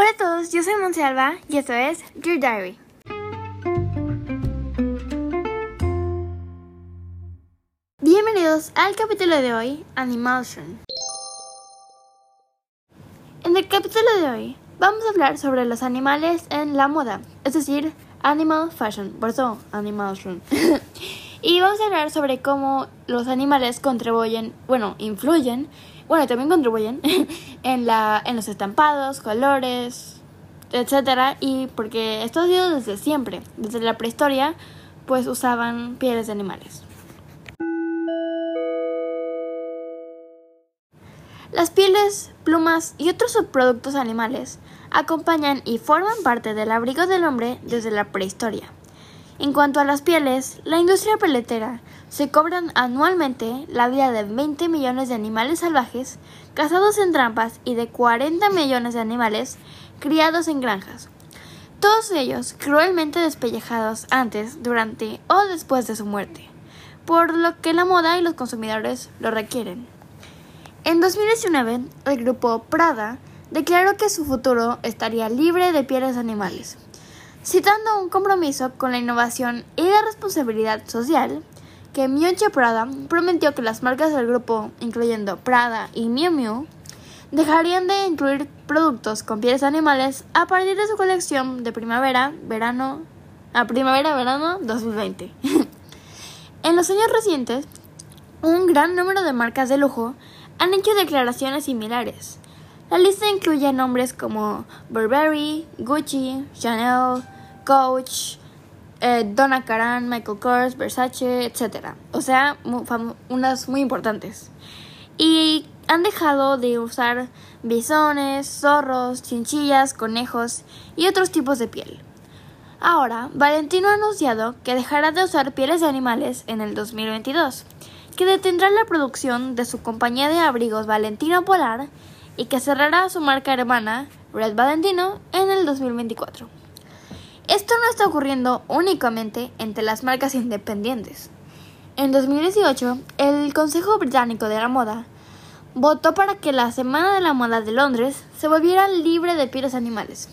Hola a todos, yo soy Monsalva y esto es Dear Diary. Bienvenidos al capítulo de hoy, Animation. En el capítulo de hoy vamos a hablar sobre los animales en la moda, es decir, Animal Fashion, por eso Animation. y vamos a hablar sobre cómo los animales contribuyen, bueno, influyen bueno, también contribuyen en, la, en los estampados, colores, etcétera, y porque esto ha desde siempre, desde la prehistoria, pues usaban pieles de animales. Las pieles, plumas y otros subproductos animales acompañan y forman parte del abrigo del hombre desde la prehistoria. En cuanto a las pieles, la industria peletera se cobran anualmente la vida de 20 millones de animales salvajes cazados en trampas y de 40 millones de animales criados en granjas. Todos ellos cruelmente despellejados antes, durante o después de su muerte, por lo que la moda y los consumidores lo requieren. En 2019, el grupo Prada declaró que su futuro estaría libre de pieles animales citando un compromiso con la innovación y la responsabilidad social, que Miuccia Prada prometió que las marcas del grupo, incluyendo Prada y Miu Miu, dejarían de incluir productos con pieles animales a partir de su colección de primavera, verano, a primavera-verano 2020. en los años recientes, un gran número de marcas de lujo han hecho declaraciones similares. La lista incluye nombres como Burberry, Gucci, Chanel, Coach, eh, Donna Karan, Michael Kors, Versace, etc. O sea, unas muy importantes. Y han dejado de usar bisones, zorros, chinchillas, conejos y otros tipos de piel. Ahora, Valentino ha anunciado que dejará de usar pieles de animales en el 2022, que detendrá la producción de su compañía de abrigos Valentino Polar y que cerrará su marca hermana, Red Valentino, en el 2024. Esto no está ocurriendo únicamente entre las marcas independientes. En 2018, el Consejo Británico de la Moda votó para que la Semana de la Moda de Londres se volviera libre de pieles animales.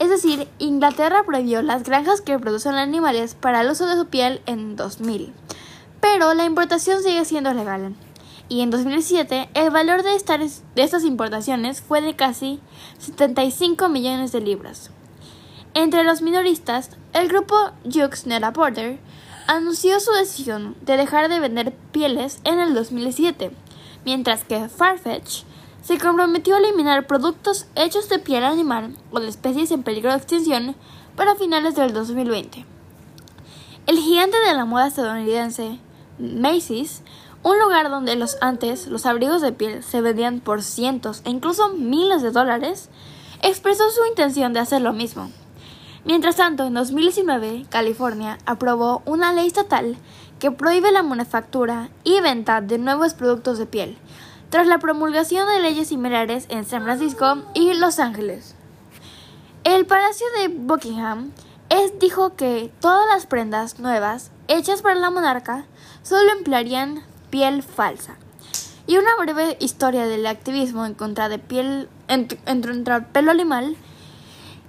Es decir, Inglaterra prohibió las granjas que producen animales para el uso de su piel en 2000. Pero la importación sigue siendo legal. Y en 2007 el valor de estas, importaciones fue de casi 75 millones de libras. Entre los minoristas, el grupo Jux Neta Porter anunció su decisión de dejar de vender pieles en el 2007, mientras que Farfetch se comprometió a eliminar productos hechos de piel animal o de especies en peligro de extinción para finales del 2020. El gigante de la moda estadounidense, Macy's, un lugar donde los antes los abrigos de piel se vendían por cientos e incluso miles de dólares, expresó su intención de hacer lo mismo. Mientras tanto, en 2019, California aprobó una ley estatal que prohíbe la manufactura y venta de nuevos productos de piel, tras la promulgación de leyes similares en San Francisco y Los Ángeles. El Palacio de Buckingham es, dijo que todas las prendas nuevas hechas para la monarca solo emplearían piel falsa. Y una breve historia del activismo en contra de piel, entre pelo animal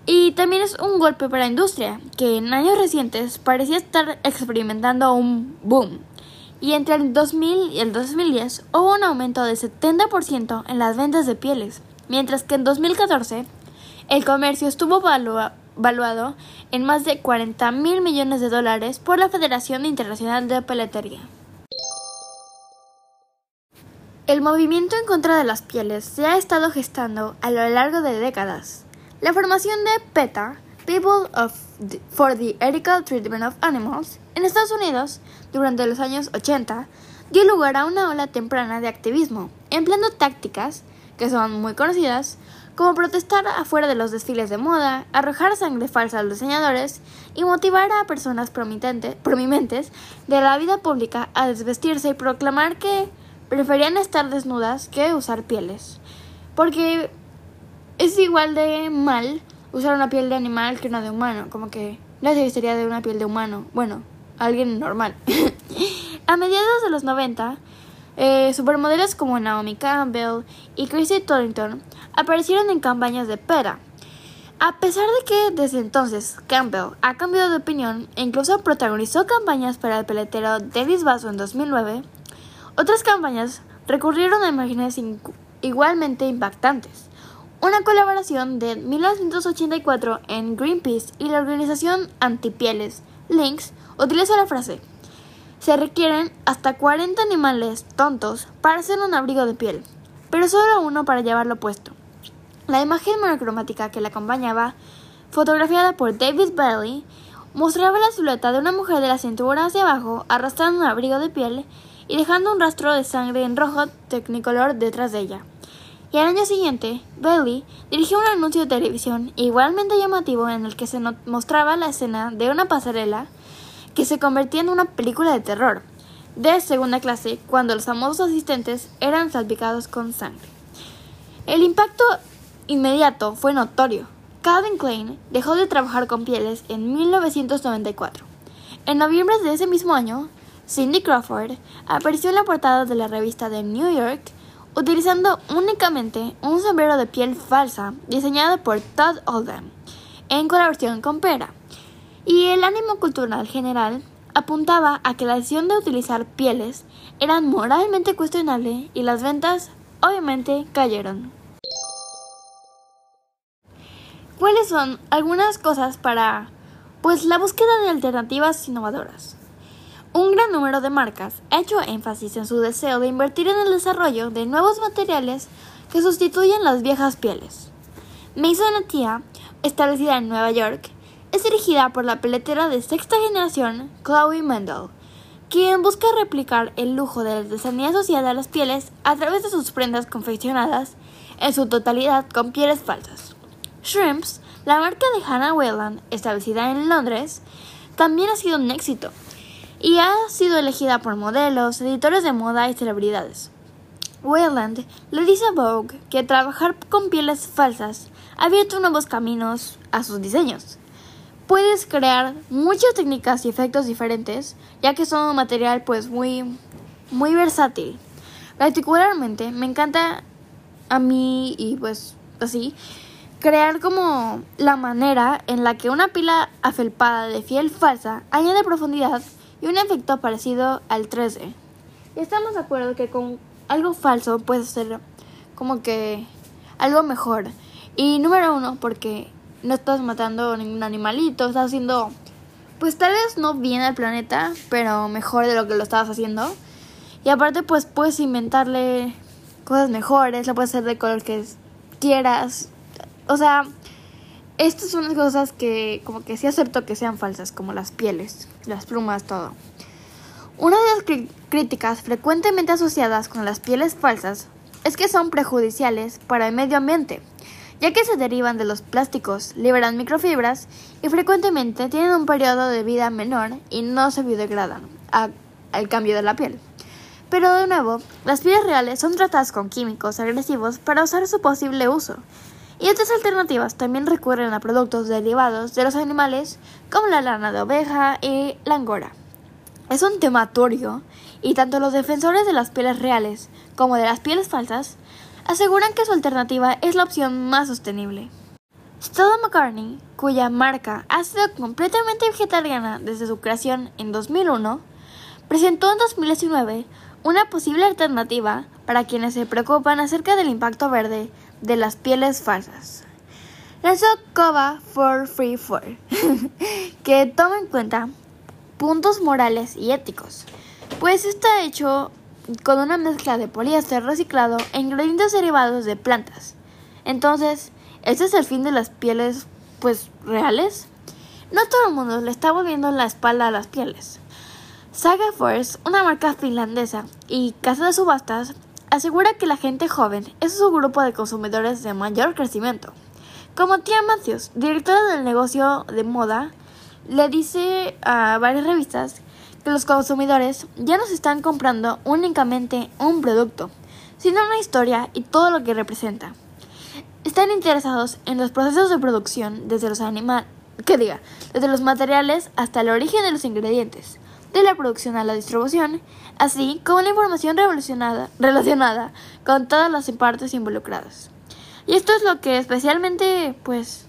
y también es un golpe para la industria, que en años recientes parecía estar experimentando un boom. Y entre el 2000 y el 2010 hubo un aumento del 70% en las ventas de pieles, mientras que en 2014 el comercio estuvo valuado en más de 40 mil millones de dólares por la Federación Internacional de Peletería. El movimiento en contra de las pieles se ha estado gestando a lo largo de décadas. La formación de PETA, People for the Ethical Treatment of Animals, en Estados Unidos, durante los años 80, dio lugar a una ola temprana de activismo, empleando tácticas, que son muy conocidas, como protestar afuera de los desfiles de moda, arrojar sangre falsa a los diseñadores y motivar a personas prominentes de la vida pública a desvestirse y proclamar que preferían estar desnudas que usar pieles. Porque es igual de mal usar una piel de animal que una de humano. Como que nadie sería de una piel de humano. Bueno, alguien normal. a mediados de los 90, eh, supermodelos como Naomi Campbell y Chrissy Torrington aparecieron en campañas de pera. A pesar de que desde entonces Campbell ha cambiado de opinión e incluso protagonizó campañas para el peletero Davis Basso en 2009, otras campañas recurrieron a imágenes igualmente impactantes. Una colaboración de 1984 en Greenpeace y la organización Antipieles, Lynx, utilizó la frase se requieren hasta 40 animales tontos para hacer un abrigo de piel, pero solo uno para llevarlo puesto. La imagen monocromática que la acompañaba, fotografiada por David Bailey, mostraba la silueta de una mujer de la cintura hacia abajo arrastrando un abrigo de piel y dejando un rastro de sangre en rojo tecnicolor detrás de ella. Y al año siguiente, Bailey dirigió un anuncio de televisión igualmente llamativo en el que se mostraba la escena de una pasarela que se convertía en una película de terror de segunda clase cuando los famosos asistentes eran salpicados con sangre. El impacto inmediato fue notorio. Calvin Klein dejó de trabajar con pieles en 1994. En noviembre de ese mismo año, Cindy Crawford apareció en la portada de la revista The New York utilizando únicamente un sombrero de piel falsa diseñado por Todd Oldham en colaboración con Pera. Y el ánimo cultural general apuntaba a que la decisión de utilizar pieles era moralmente cuestionable y las ventas obviamente cayeron. ¿Cuáles son algunas cosas para pues la búsqueda de alternativas innovadoras? Un gran número de marcas ha hecho énfasis en su deseo de invertir en el desarrollo de nuevos materiales que sustituyen las viejas pieles. Mason establecida en Nueva York, es dirigida por la peletera de sexta generación Chloe Mendel, quien busca replicar el lujo de la artesanía asociada a las pieles a través de sus prendas confeccionadas en su totalidad con pieles falsas. Shrimps, la marca de Hannah Wayland, establecida en Londres, también ha sido un éxito y ha sido elegida por modelos, editores de moda y celebridades. Wayland le dice a Vogue que trabajar con pieles falsas ha abierto nuevos caminos a sus diseños. Puedes crear muchas técnicas y efectos diferentes, ya que son un material pues muy muy versátil. Particularmente me encanta a mí y pues así crear como la manera en la que una pila afelpada de fiel falsa añade profundidad y un efecto parecido al 3D. Y estamos de acuerdo que con algo falso puede ser como que algo mejor. Y número uno, porque no estás matando ningún animalito, estás haciendo, pues tal vez no bien al planeta, pero mejor de lo que lo estabas haciendo. Y aparte, pues puedes inventarle cosas mejores, la puedes hacer de color que quieras, o sea, estas son las cosas que como que sí acepto que sean falsas, como las pieles, las plumas, todo. Una de las críticas frecuentemente asociadas con las pieles falsas es que son prejudiciales para el medio ambiente, ya que se derivan de los plásticos, liberan microfibras y frecuentemente tienen un periodo de vida menor y no se biodegradan al cambio de la piel. Pero de nuevo, las pieles reales son tratadas con químicos agresivos para usar su posible uso, y otras alternativas también recurren a productos derivados de los animales como la lana de oveja y la angora. Es un tema turbio y tanto los defensores de las pieles reales como de las pieles falsas aseguran que su alternativa es la opción más sostenible. Stella McCartney, cuya marca ha sido completamente vegetariana desde su creación en 2001, presentó en 2019 una posible alternativa para quienes se preocupan acerca del impacto verde de las pieles falsas. Lanzó Cova for Free For, que toma en cuenta puntos morales y éticos, pues está hecho con una mezcla de poliéster reciclado e ingredientes derivados de plantas. Entonces, ¿este es el fin de las pieles, pues, reales? No todo el mundo le está volviendo la espalda a las pieles. Saga Force, una marca finlandesa y casa de subastas, asegura que la gente joven es su grupo de consumidores de mayor crecimiento. Como Tia Matthews, directora del negocio de moda, le dice a varias revistas que los consumidores ya no se están comprando únicamente un producto, sino una historia y todo lo que representa. Están interesados en los procesos de producción desde los animales, que diga, desde los materiales hasta el origen de los ingredientes, de la producción a la distribución, así como la información relacionada con todas las partes involucradas. Y esto es lo que especialmente, pues,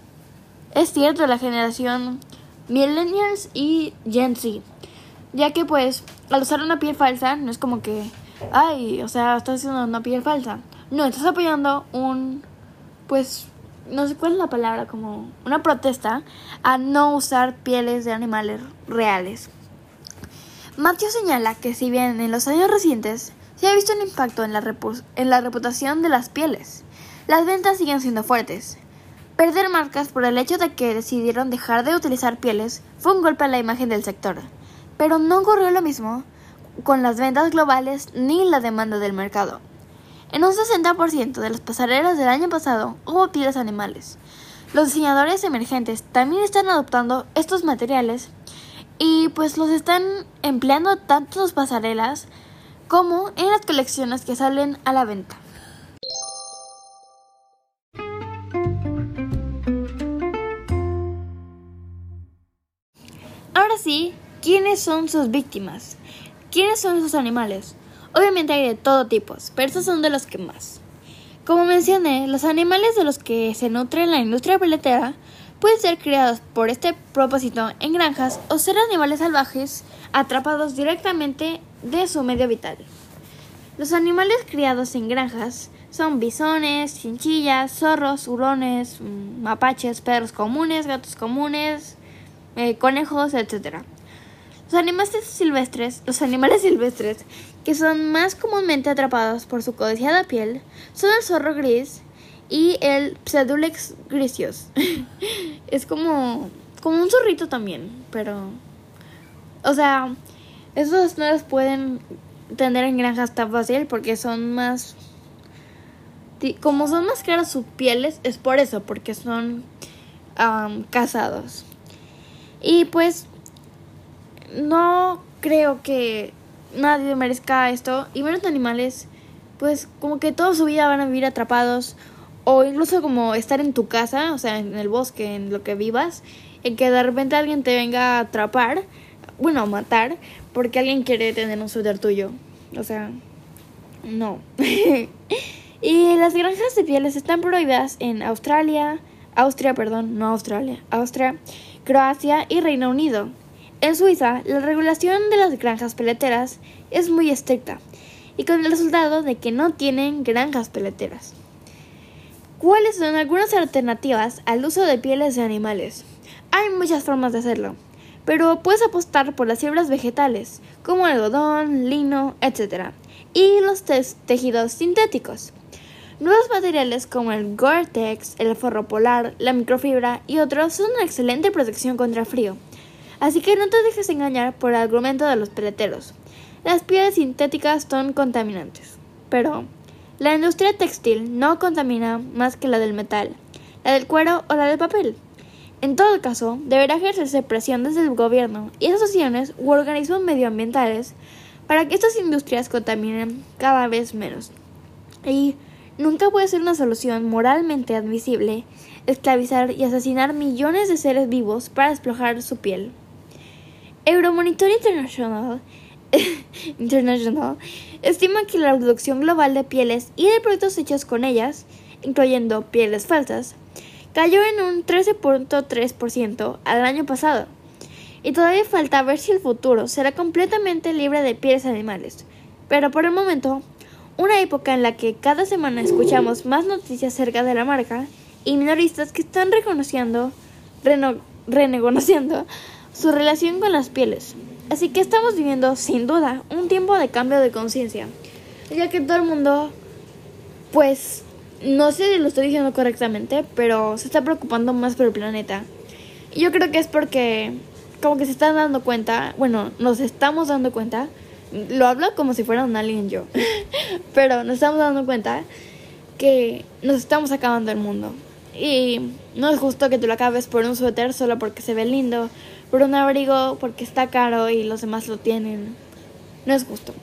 es cierto la generación millennials y Gen Z, ya que pues al usar una piel falsa no es como que, ay, o sea, estás haciendo una piel falsa, no, estás apoyando un, pues, no sé cuál es la palabra, como una protesta a no usar pieles de animales reales. Matthew señala que si bien en los años recientes se ha visto un impacto en la, en la reputación de las pieles, las ventas siguen siendo fuertes. Perder marcas por el hecho de que decidieron dejar de utilizar pieles fue un golpe a la imagen del sector, pero no ocurrió lo mismo con las ventas globales ni la demanda del mercado. En un 60% de las pasarelas del año pasado hubo pieles animales. Los diseñadores emergentes también están adoptando estos materiales y pues los están empleando tanto en sus pasarelas como en las colecciones que salen a la venta. Ahora sí, ¿quiénes son sus víctimas? ¿Quiénes son esos animales? Obviamente hay de todo tipo, pero estos son de los que más. Como mencioné, los animales de los que se nutre la industria peletera pueden ser criados por este propósito en granjas o ser animales salvajes atrapados directamente de su medio vital. Los animales criados en granjas son bisones, chinchillas, zorros, hurones, mm, mapaches, perros comunes, gatos comunes, eh, conejos, etc. Los animales silvestres, los animales silvestres que son más comúnmente atrapados por su codiciada piel son el zorro gris y el Pseudulex grisios. es como como un zorrito también, pero o sea, esos no los pueden tener en granjas tan fácil porque son más como son más caras sus pieles es por eso porque son cazados y pues no creo que nadie merezca esto y menos animales pues como que toda su vida van a vivir atrapados o incluso como estar en tu casa o sea en el bosque en lo que vivas en que de repente alguien te venga a atrapar bueno a matar porque alguien quiere tener un suéter tuyo o sea no y las granjas de pieles están prohibidas en Australia Austria perdón no Australia Austria Croacia y Reino Unido. En Suiza, la regulación de las granjas peleteras es muy estricta y con el resultado de que no tienen granjas peleteras. ¿Cuáles son algunas alternativas al uso de pieles de animales? Hay muchas formas de hacerlo, pero puedes apostar por las fibras vegetales, como algodón, lino, etc., y los tejidos sintéticos. Nuevos materiales como el Gore-Tex, el forro polar, la microfibra y otros son una excelente protección contra frío. Así que no te dejes engañar por el argumento de los peleteros. Las pieles sintéticas son contaminantes. Pero la industria textil no contamina más que la del metal, la del cuero o la del papel. En todo caso, deberá ejercerse presión desde el gobierno y asociaciones u organismos medioambientales para que estas industrias contaminen cada vez menos. Y Nunca puede ser una solución moralmente admisible esclavizar y asesinar millones de seres vivos para explorar su piel. Euromonitor International, International estima que la producción global de pieles y de productos hechos con ellas, incluyendo pieles falsas, cayó en un 13.3% al año pasado. Y todavía falta ver si el futuro será completamente libre de pieles animales. Pero por el momento, una época en la que cada semana escuchamos más noticias acerca de la marca y minoristas que están reconociendo, renegociando su relación con las pieles. Así que estamos viviendo, sin duda, un tiempo de cambio de conciencia, ya que todo el mundo, pues, no sé si lo estoy diciendo correctamente, pero se está preocupando más por el planeta. Y yo creo que es porque, como que se están dando cuenta, bueno, nos estamos dando cuenta lo hablo como si fuera un alien yo. Pero nos estamos dando cuenta que nos estamos acabando el mundo. Y no es justo que tú lo acabes por un suéter solo porque se ve lindo, por un abrigo porque está caro y los demás lo tienen. No es justo.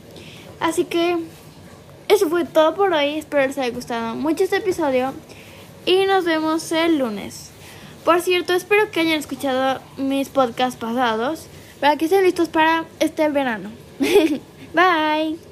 Así que eso fue todo por hoy. Espero les haya gustado mucho este episodio. Y nos vemos el lunes. Por cierto, espero que hayan escuchado mis podcasts pasados para que estén listos para este verano. Bye.